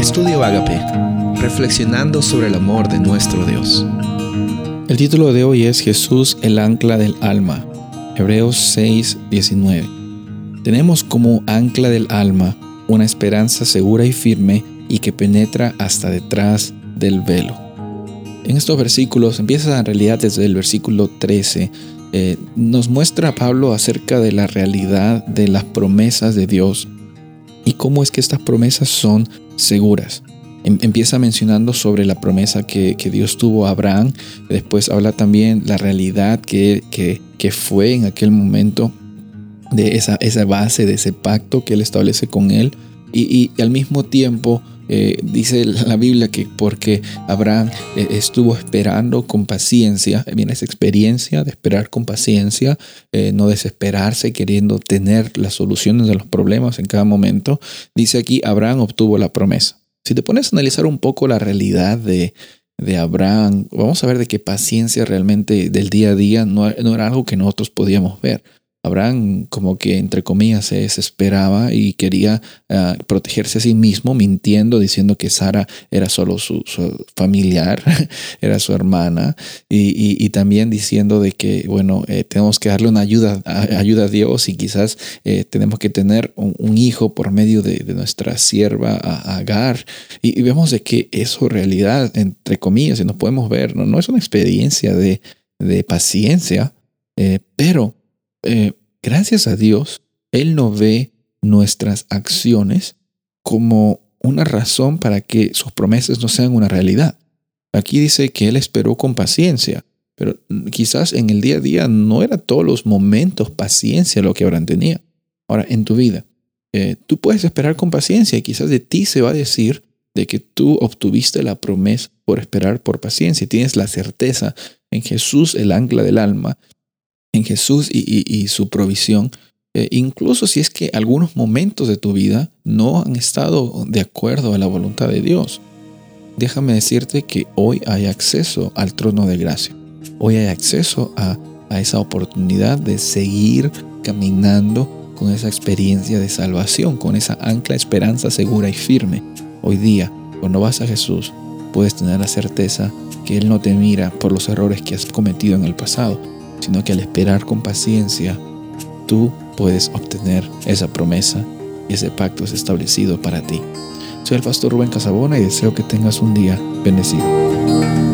Estudio Agape, reflexionando sobre el amor de nuestro Dios. El título de hoy es Jesús, el ancla del alma. Hebreos 6, 19. Tenemos como ancla del alma una esperanza segura y firme y que penetra hasta detrás del velo. En estos versículos, empieza en realidad desde el versículo 13, eh, nos muestra Pablo acerca de la realidad de las promesas de Dios y cómo es que estas promesas son seguras. Em, empieza mencionando sobre la promesa que, Dios tuvo a Abraham, después habla también la realidad que, fue en aquel momento de esa, base, de ese pacto que él establece con él, y al mismo tiempo eh, dice la Biblia que porque Abraham eh, estuvo esperando con paciencia, viene esa experiencia de esperar con paciencia, eh, no desesperarse, queriendo tener las soluciones de los problemas en cada momento, dice aquí, Abraham obtuvo la promesa. Si te pones a analizar un poco la realidad de, de Abraham, vamos a ver de qué paciencia realmente del día a día no, no era algo que nosotros podíamos ver. Abraham como que entre comillas se desesperaba y quería ah, protegerse a sí mismo mintiendo, diciendo que Sara era solo su, familiar, era su hermana y, también diciendo de que bueno eh, tenemos que darle una ayuda, ayuda a Dios y quizás eh, tenemos que tener un, hijo por medio de, nuestra sierva Agar. Y, vemos de que eso realidad entre comillas y nos podemos ver no, no es una experiencia de, paciencia eh, pero eh, gracias a Dios, Él no ve nuestras acciones como una razón para que sus promesas no sean una realidad. Aquí dice que Él esperó con paciencia, pero quizás en el día a día no era todos los momentos paciencia lo que Abraham tenía. Ahora, en tu vida, eh, tú puedes esperar con paciencia y quizás de ti se va a decir de que tú obtuviste la promesa por esperar por paciencia tienes la certeza en Jesús, el ancla del alma, en Jesús y, su provisión, eh, incluso si es que algunos momentos de tu vida no han estado de acuerdo a la voluntad de Dios. Déjame decirte que hoy hay acceso al trono de gracia. Hoy hay acceso a, a esa oportunidad de seguir caminando con esa experiencia de salvación, con esa ancla esperanza segura y firme. Hoy día, cuando vas a Jesús, puedes tener la certeza que Él no te mira por los errores que has cometido en el pasado, sino que al esperar con paciencia, tú puedes obtener esa promesa y ese pacto es establecido para ti. Soy el pastor Rubén Casabona y deseo que tengas un día bendecido.